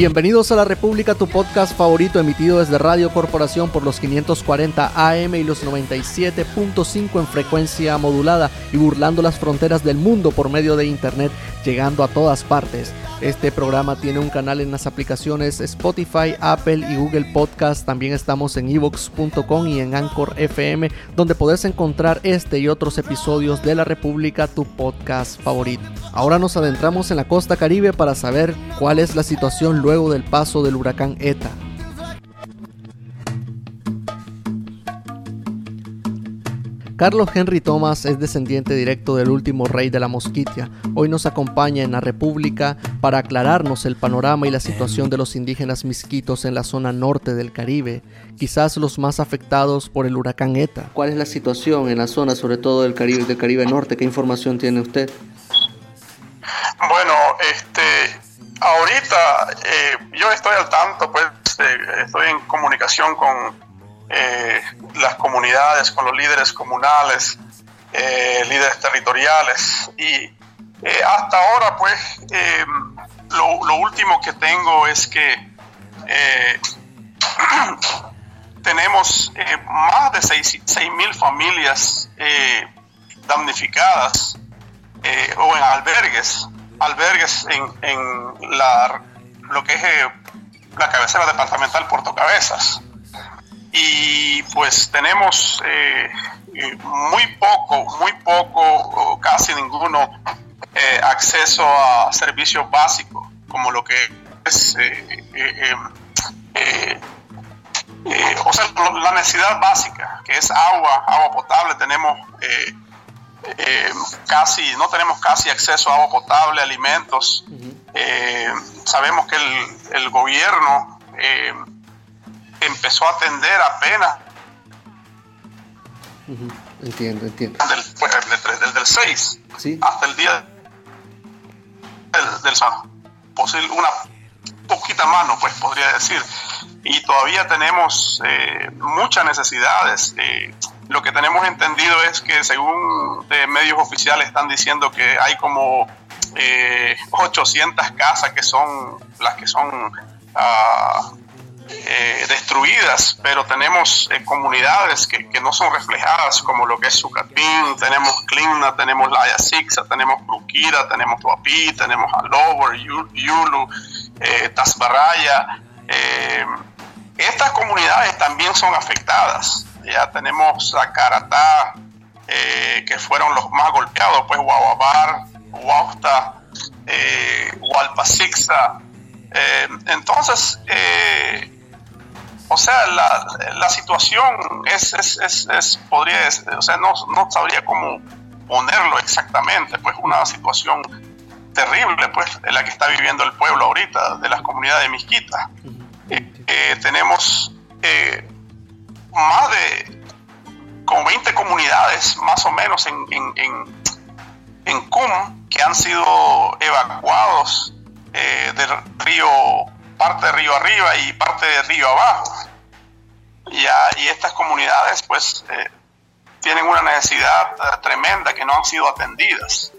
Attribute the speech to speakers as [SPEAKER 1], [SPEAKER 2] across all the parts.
[SPEAKER 1] Bienvenidos a La República, tu podcast favorito emitido desde Radio Corporación por los 540 AM y los 97.5 en frecuencia modulada y burlando las fronteras del mundo por medio de Internet, llegando a todas partes. Este programa tiene un canal en las aplicaciones Spotify, Apple y Google Podcast. También estamos en evox.com y en Anchor FM, donde podés encontrar este y otros episodios de La República, tu podcast favorito. Ahora nos adentramos en la costa caribe para saber cuál es la situación luego del paso del huracán ETA. Carlos Henry Thomas es descendiente directo del último rey de la Mosquitia. Hoy nos acompaña en la República para aclararnos el panorama y la situación de los indígenas misquitos en la zona norte del Caribe, quizás los más afectados por el huracán ETA. ¿Cuál es la situación en la zona, sobre todo del Caribe, del Caribe Norte? ¿Qué información tiene usted?
[SPEAKER 2] Bueno, este, ahorita eh, yo estoy al tanto, pues estoy en comunicación con eh, las comunidades, con los líderes comunales, eh, líderes territoriales. Y eh, hasta ahora, pues, lo, último que tengo es que tenemos más de 6 mil familias damnificadas o en albergues, albergues en, en la, lo que es la cabecera departamental Puerto Cabezas y pues tenemos eh, eh, muy poco, muy poco, casi ninguno eh, acceso a servicios básicos, como lo que es, o sea, la necesidad básica, que es agua, agua potable, tenemos casi, no tenemos casi acceso a agua potable, alimentos. sabemos que el, el gobierno empezó a atender apenas.
[SPEAKER 1] Entiendo, entiendo.
[SPEAKER 2] Pues, desde, el 6 hasta el día del, del posible una poquita mano, pues podría decir. Y todavía tenemos eh, muchas necesidades. Eh, lo que tenemos entendido es que según eh, medios oficiales están diciendo que hay como 800 casas que son las que son uh, eh, destruidas, pero tenemos eh, comunidades que, que, no son reflejadas, como lo que es Sucatín, tenemos Clina, tenemos La Ayaxixa, tenemos Bruquira, tenemos Tuapí, tenemos Alover, Yulu, eh, Tasbaraya. Estas comunidades también son afectadas. Ya tenemos Zacaratá, que fueron los más golpeados, pues Guaguabar, Huausta, Hualpacixa. entonces, o sea, la, la situación es, es, es, es podría, o sea, no, no, sabría cómo ponerlo exactamente, pues una situación terrible, pues, en la que está viviendo el pueblo ahorita, de las comunidades de Misquita. Eh, eh, tenemos eh, más de como 20 comunidades, más o menos, en, en, en, en CUM, que han sido evacuados del río parte de río arriba y parte de río abajo. y estas comunidades pues eh, tienen una necesidad eh, tremenda que no han sido atendidas.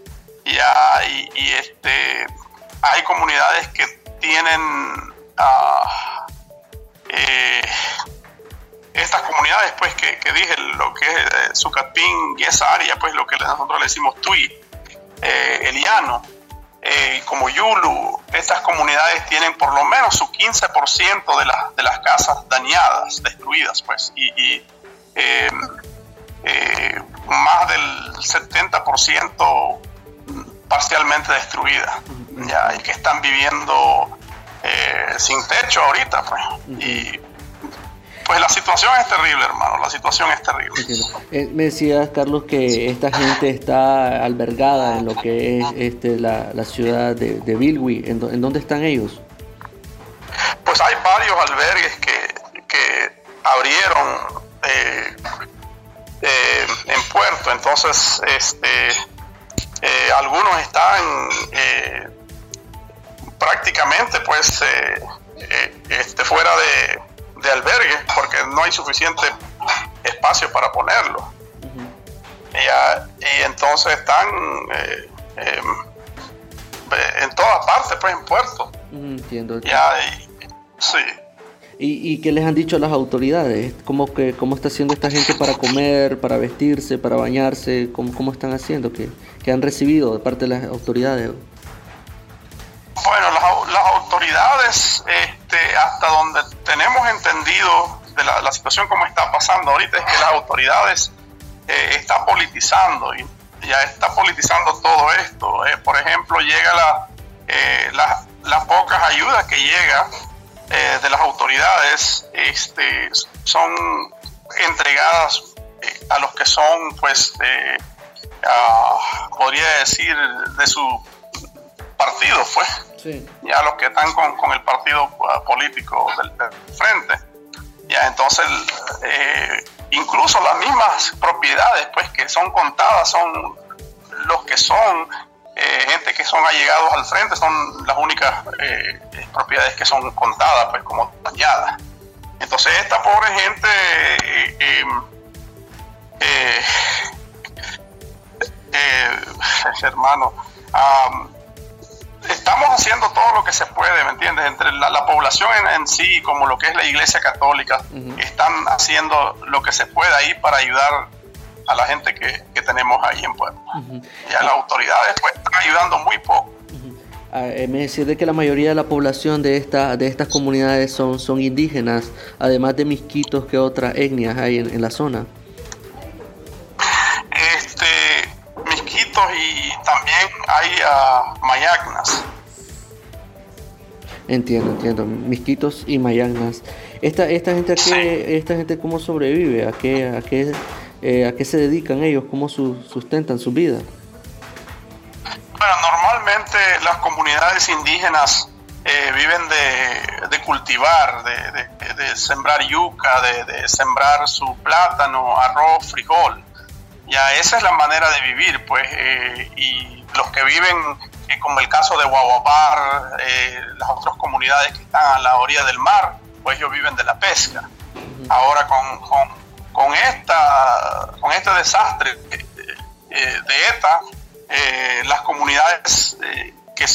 [SPEAKER 2] Ya, y, este, hay comunidades que tienen eh, estas comunidades pues que, dije, lo que es Zucatín y esa área, pues lo que nosotros le decimos Tui, Eliano, eh, como Yulu, estas comunidades tienen por lo menos su 15% de, de las casas dañadas, destruidas, pues, y, em, eh, más del 70% parcialmente destruidas, ya, y que están viviendo eh, sin techo ahorita, pues, y pues la situación es terrible, hermano, la situación es terrible.
[SPEAKER 1] Eh, me decías, Carlos, que esta gente está albergada en lo que es este, la, ciudad de, de Bilwi. ¿En, dónde están ellos?
[SPEAKER 2] Pues hay varios albergues que, que abrieron eh, eh, en Puerto, entonces este, algunos están prácticamente pues este, fuera de de albergue porque no hay suficiente espacio para ponerlo. y, entonces están eh, em, en todas partes, pues en Puerto.
[SPEAKER 1] Mm, entiendo.
[SPEAKER 2] Ya, sí.
[SPEAKER 1] ¿Y, ¿Y, qué les han dicho las autoridades? ¿Cómo, que, ¿Cómo está haciendo esta gente para comer, para vestirse, para bañarse? ¿Cómo, cómo están haciendo? ¿Qué, ¿Qué, han recibido de parte de las autoridades?
[SPEAKER 2] Bueno, las, las autoridades, hasta donde tenemos entendido de la, situación como está pasando ahorita, es que las autoridades eh, están politizando y ya está politizando todo esto. Eh, por ejemplo, llega la, eh, las pocas ayudas que llega eh, de las autoridades este, son entregadas eh, a los que son, pues, podría decir, de su partido, pues, sí. y a los que están con, con el partido uh, político del, frente. Ya, entonces, eh, incluso las mismas propiedades, pues, que son contadas, son los que son eh, gente que son allegados al frente son las únicas eh, propiedades que son contadas, pues como dañadas. Entonces esta pobre gente, eh, hermano, estamos haciendo todo lo que se puede, ¿me entiendes? Entre la, población en, sí, como lo que es la Iglesia Católica, están haciendo lo que se puede ahí para ayudar a la gente que, que tenemos ahí en Puebla. Y a las autoridades pues están ayudando muy poco.
[SPEAKER 1] Uh me decía de que la mayoría de la población de, esta, de estas comunidades son, son indígenas, además de misquitos que otras etnias hay en, en la zona.
[SPEAKER 2] Este, misquitos y también hay uh, mayagnas.
[SPEAKER 1] Entiendo, entiendo. Misquitos y mayagnas. Esta, esta gente, ¿a qué, sí. esta gente cómo sobrevive? ¿A qué, a qué eh, ¿A qué se dedican ellos? ¿Cómo su, sustentan su vida?
[SPEAKER 2] Bueno, normalmente las comunidades indígenas eh, viven de, de cultivar, de, de, de, sembrar yuca, de, sembrar su plátano, arroz, frijol. Ya esa es la manera de vivir, pues, eh, y los que viven, eh, como el caso de Guaguapar, eh, las otras comunidades que están a la orilla del mar, pues ellos viven de la pesca. Ahora con, con con, esta, con este desastre eh, de ETA, eh, las comunidades eh, que,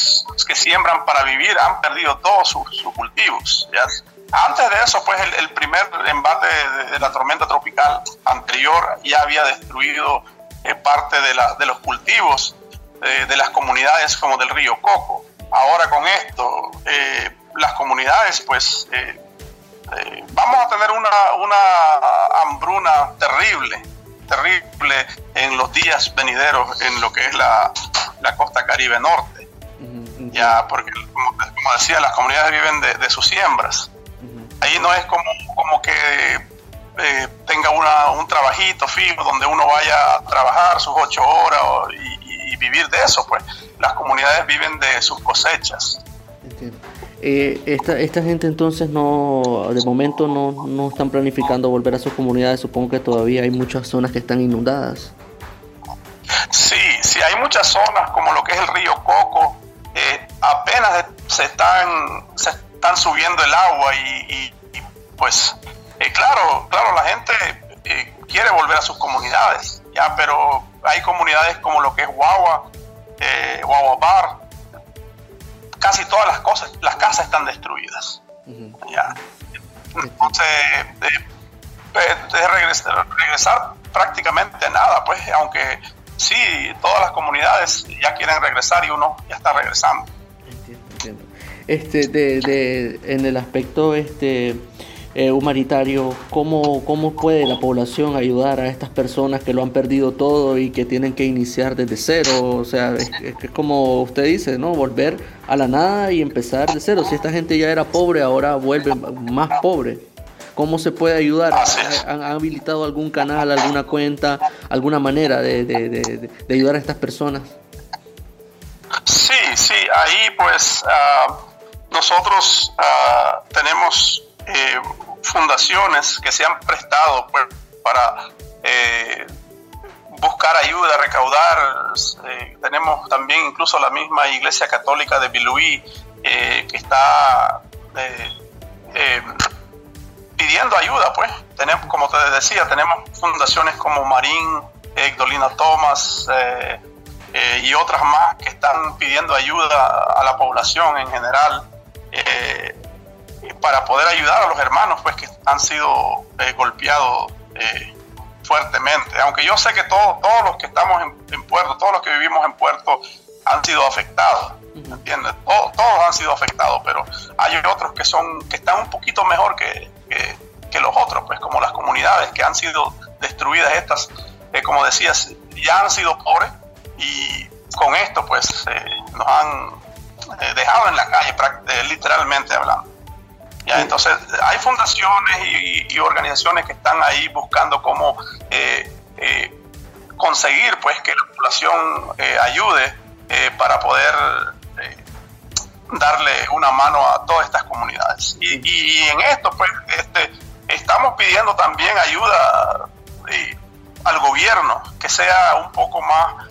[SPEAKER 2] que, siembran para vivir han perdido todos sus, sus cultivos. ¿ya? Antes de eso, pues el, el primer embate de, de, la tormenta tropical anterior ya había destruido eh, parte de, la, de, los cultivos eh, de las comunidades como del río Coco. Ahora con esto, las comunidades pues eh, vamos a tener una, una hambruna terrible, terrible en los días venideros en lo que es la, la costa caribe norte. Uh -huh. Ya, porque como, como, decía, las comunidades viven de, de sus siembras. Uh -huh. Ahí no es como, como que eh, tenga una, un trabajito fijo donde uno vaya a trabajar sus ocho horas y, y, vivir de eso, pues las comunidades viven de sus cosechas.
[SPEAKER 1] Entiendo. Eh, esta, esta gente entonces no, de momento no, no están planificando volver a sus comunidades, supongo que todavía hay muchas zonas que están inundadas.
[SPEAKER 2] Sí, sí, hay muchas zonas como lo que es el río Coco, eh, apenas se están, se están subiendo el agua y, y, y pues eh, claro, claro, la gente eh, quiere volver a sus comunidades, ya, pero hay comunidades como lo que es Guagua, eh, Guaguapar, casi todas las cosas, las casas están destruidas. Uh -huh. ¿ya? Entonces, de, de, de regresar, regresar, prácticamente nada, pues, aunque sí, todas las comunidades ya quieren regresar y uno ya está regresando.
[SPEAKER 1] Entiendo, entiendo. Este, de, de, en el aspecto este, eh, humanitario, ¿cómo, ¿cómo puede la población ayudar a estas personas que lo han perdido todo y que tienen que iniciar desde cero? O sea, es, es como usted dice, ¿no? Volver a la nada y empezar de cero. Si esta gente ya era pobre, ahora vuelve más pobre. ¿Cómo se puede ayudar? ¿Han, ¿Han, habilitado algún canal, alguna cuenta, alguna manera de, de, de, de ayudar a estas personas?
[SPEAKER 2] Sí, sí, ahí pues uh, nosotros uh, tenemos eh, fundaciones que se han prestado pues, para eh, buscar ayuda, recaudar. Eh, tenemos también incluso la misma Iglesia Católica de Biluí que está pidiendo ayuda, pues. Tenemos, como te decía, tenemos fundaciones como Marín, Dolina Thomas, y otras más que están pidiendo ayuda a la población en general para poder ayudar a los hermanos pues que han sido golpeados fuertemente. Aunque yo sé que todos, todos los que estamos en, Puerto, todos los que vivimos en Puerto han sido afectados, ¿entiendes? Todos, todos, han sido afectados, pero hay otros que son que están un poquito mejor que, que, los otros, pues como las comunidades que han sido destruidas estas, eh, como decías, ya han sido pobres y con esto pues eh, nos han eh, dejado en la calle literalmente hablando. ¿Ya? Entonces, hay fundaciones y, organizaciones que están ahí buscando cómo eh, eh, conseguir pues que la población eh, ayude para poder darle una mano a todas estas comunidades. Y, en esto, pues, este, estamos pidiendo también ayuda al gobierno, que sea un poco más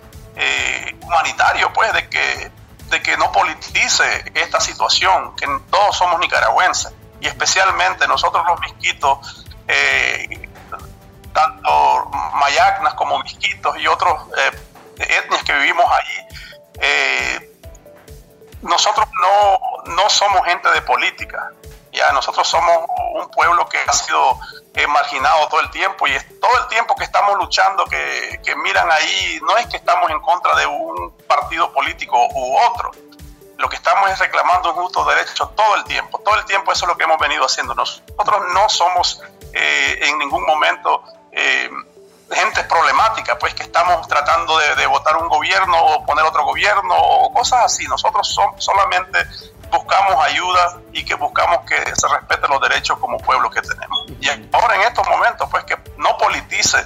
[SPEAKER 2] humanitario, pues, de que de que no politice esta situación, que todos somos nicaragüenses y especialmente nosotros los misquitos, eh, tanto mayacnas como misquitos y otros eh, etnias que vivimos allí, eh, nosotros no, no somos gente de política, ya nosotros somos un pueblo que ha sido marginado todo el tiempo y es todo el tiempo que estamos luchando, que, que, miran ahí, no es que estamos en contra de un partido político u otro, lo que estamos es reclamando un justo derecho todo el tiempo, todo el tiempo eso es lo que hemos venido haciendo. Nosotros no somos eh, en ningún momento eh, gente problemática, pues que estamos tratando de, votar un gobierno o poner otro gobierno o cosas así. Nosotros solamente buscamos ayuda y que buscamos que se respeten los derechos como pueblo que tenemos. Y ahora en estos momentos, pues que no politice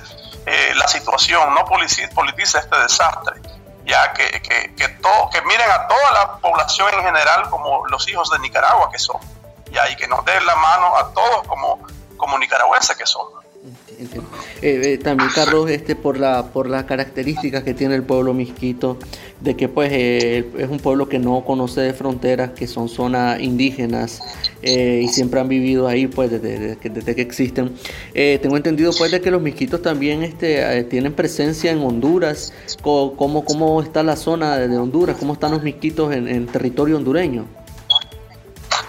[SPEAKER 2] eh, la situación, no politice este desastre ya que, que, que, todo, que miren a toda la población en general como los hijos de Nicaragua que son, ya, y que nos den la mano a todos como, como nicaragüenses que son.
[SPEAKER 1] Eh, eh, también Carlos, este por la por las características que tiene el pueblo misquito, de que pues eh, es un pueblo que no conoce de fronteras, que son zonas indígenas y siempre han vivido ahí pues desde, desde, que existen. tengo entendido pues de que los misquitos también este tienen presencia en Honduras. ¿Cómo, cómo está la zona de Honduras? ¿Cómo están los misquitos en territorio hondureño?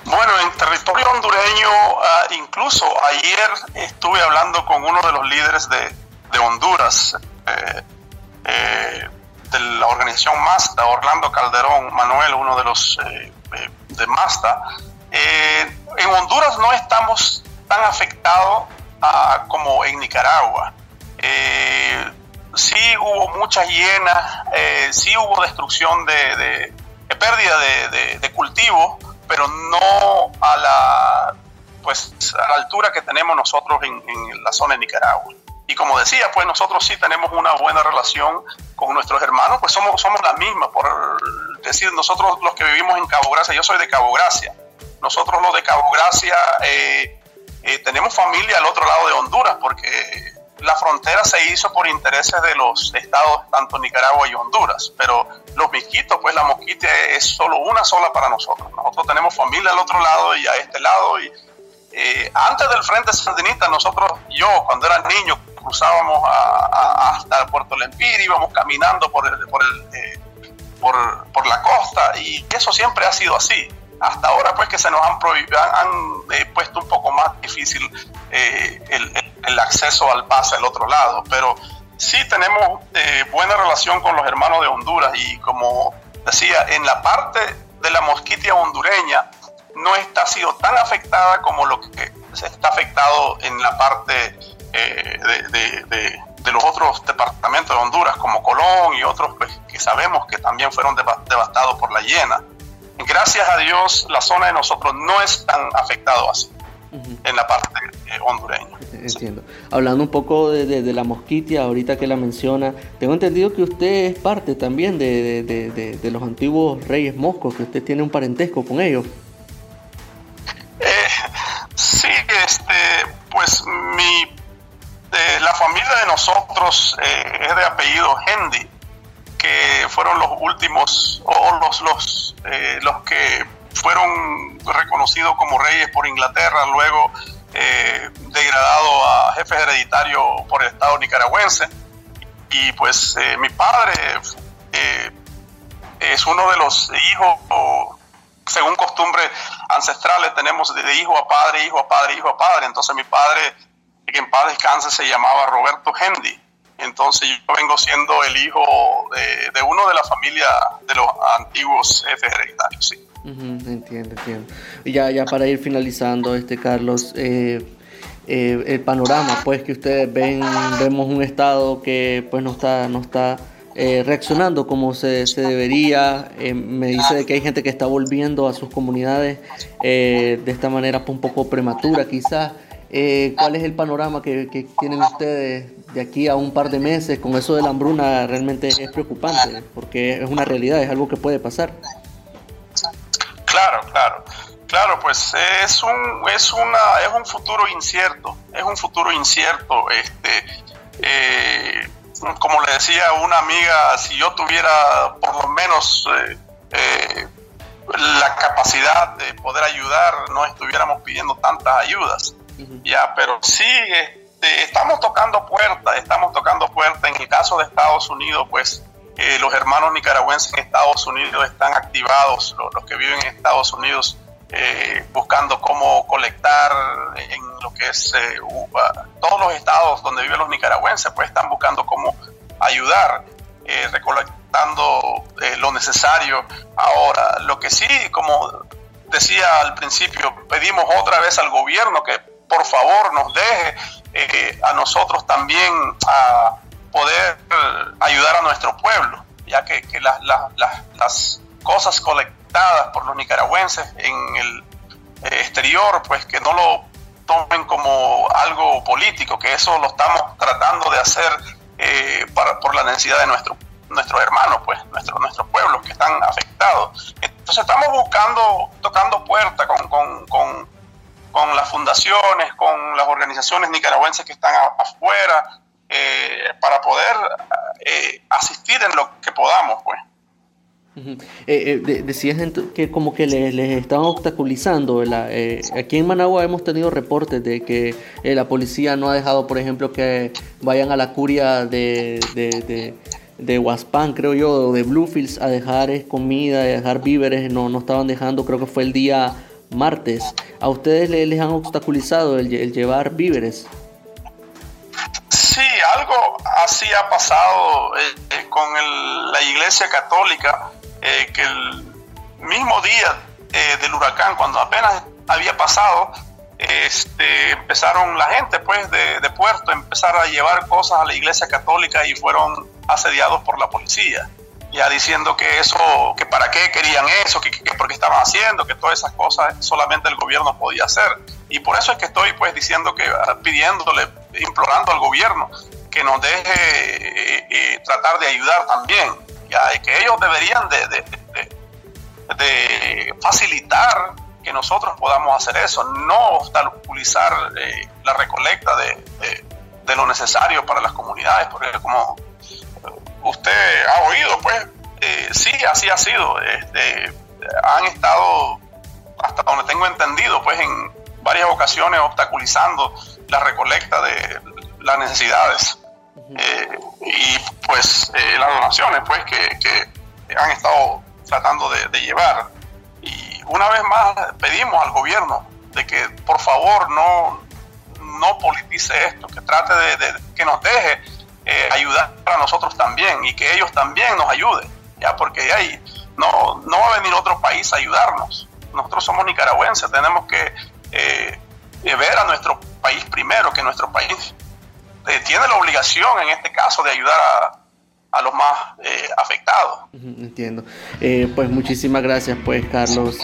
[SPEAKER 2] Bueno, en hondureño, ah, incluso ayer estuve hablando con uno de los líderes de, Honduras, eh, eh, de la organización MASTA, Orlando Calderón Manuel, uno de los eh, de MASTA. en Honduras no estamos tan afectados ah, como en Nicaragua. sí hubo muchas hienas, sí hubo destrucción de, pérdida de, de cultivo pero no a la, pues, a la altura que tenemos nosotros en, la zona de Nicaragua. Y como decía, pues nosotros sí tenemos una buena relación con nuestros hermanos, pues somos, somos la misma, por decir, nosotros los que vivimos en Cabo Gracia, yo soy de Cabo Gracia, nosotros los de Cabo Gracia eh, eh, tenemos familia al otro lado de Honduras, porque la frontera se hizo por intereses de los estados, tanto Nicaragua y Honduras, pero los misquitos, pues la mosquita es solo una sola para nosotros. Nosotros tenemos familia al otro lado y a este lado. Y eh, antes del Frente Sandinista, nosotros, yo cuando era niño, cruzábamos hasta Puerto Lempir, íbamos caminando por, por, eh, por, por la costa y eso siempre ha sido así hasta ahora pues que se nos han, han eh, puesto un poco más difícil eh, el, acceso al pase al otro lado, pero sí tenemos eh, buena relación con los hermanos de Honduras y como decía, en la parte de la mosquitia hondureña no está sido tan afectada como lo que se está afectado en la parte de, de, los otros departamentos de Honduras, como Colón y otros pues, que sabemos que también fueron devastados por la hiena gracias a Dios, la zona de nosotros no es tan afectado así en la parte eh, hondureña.
[SPEAKER 1] Entiendo. Hablando un poco de, la mosquitia, ahorita que la menciona, tengo entendido que usted es parte también de, los antiguos reyes moscos, que usted tiene un parentesco con ellos.
[SPEAKER 2] Eh, sí, este, pues mi, la familia de nosotros eh, es de apellido Hendy que fueron los últimos o los, los, eh, los que fueron reconocidos como reyes por Inglaterra, luego eh, degradado a jefe hereditario por el Estado nicaragüense. Y pues eh, mi padre es uno de los hijos, según costumbres ancestrales, tenemos de hijo a padre, hijo a padre, hijo a padre. Entonces mi padre, que en paz descanse, se llamaba Roberto Hendy. Entonces yo vengo siendo el hijo de, uno de la familia de los antiguos jefes hereditarios, sí.
[SPEAKER 1] entiendo, entiendo. Ya, ya para ir finalizando, este Carlos, eh, eh, el panorama, pues que ustedes ven, vemos un estado que pues no está, no está eh, reaccionando como se, se debería. Eh, me dice que hay gente que está volviendo a sus comunidades de esta manera pues, un poco prematura quizás. ¿Cuál es el panorama que, que, tienen ustedes de aquí a un par de meses? Con eso de la hambruna realmente es preocupante porque es una realidad, es algo que puede pasar.
[SPEAKER 2] Claro, claro. Claro, pues es un, es una, es un futuro incierto, es un futuro incierto. Este, eh, como le decía una amiga, si yo tuviera por lo menos eh, eh, la capacidad de poder ayudar, no estuviéramos pidiendo tantas ayudas. Ya, pero sí, este, estamos tocando puertas, estamos tocando puertas. En el caso de Estados Unidos, pues los hermanos nicaragüenses en Estados Unidos están activados, los que viven en Estados Unidos eh, buscando cómo colectar en lo que es eh, todos los estados donde viven los nicaragüenses, pues están buscando cómo ayudar, eh, recolectando lo necesario. Ahora, lo que sí, como decía al principio, pedimos otra vez al gobierno que por favor nos deje a nosotros también a poder ayudar a nuestro pueblo, ya que, las cosas colectivas por los nicaragüenses en el eh, exterior, pues que no lo tomen como algo político, que eso lo estamos tratando de hacer eh, para, por la necesidad de nuestro, nuestros hermanos, pues, nuestros nuestros pueblos que están afectados. Entonces estamos buscando, tocando puertas con, con, con, las fundaciones, con las organizaciones nicaragüenses que están afuera, eh, para poder asistir en lo que podamos, pues.
[SPEAKER 1] Eh, eh, decías que como que les, estaban obstaculizando. Eh, aquí en Managua hemos tenido reportes de que la policía no ha dejado, por ejemplo, que vayan a la curia de, de, de, Huaspán, creo yo, o de Bluefields a dejar comida, a dejar víveres. No, no estaban dejando, creo que fue el día martes. ¿A ustedes les, han obstaculizado el, llevar víveres?
[SPEAKER 2] Sí, algo así ha pasado con la Iglesia Católica eh, que el mismo día eh, del huracán, cuando apenas había pasado, este, empezaron la gente pues de, de, Puerto a empezar a llevar cosas a la iglesia católica y fueron asediados por la policía, ya diciendo que eso, que para qué querían eso, que, que por qué estaban haciendo, que todas esas cosas solamente el gobierno podía hacer. Y por eso es que estoy pues diciendo que ah, pidiéndole, implorando al gobierno que nos deje eh, tratar de ayudar también y que ellos deberían de, de, facilitar que nosotros podamos hacer eso, no obstaculizar eh, la recolecta de, lo necesario para las comunidades, porque como usted ha oído, pues eh, sí, así ha sido. Este, han estado, hasta donde tengo entendido, pues en varias ocasiones obstaculizando la recolecta de las necesidades. Eh, y pues eh, las donaciones pues que, han estado tratando de, llevar. Y una vez más pedimos al gobierno de que por favor no, no politice esto, que trate de, que nos deje eh, ayudar a nosotros también y que ellos también nos ayuden, ya porque ahí no, no va a venir otro país a ayudarnos. Nosotros somos nicaragüenses, tenemos que ver a nuestro país primero, que nuestro país eh, tiene la obligación en este caso de ayudar a, los más eh, afectados.
[SPEAKER 1] Entiendo. Eh, pues muchísimas gracias, pues Carlos.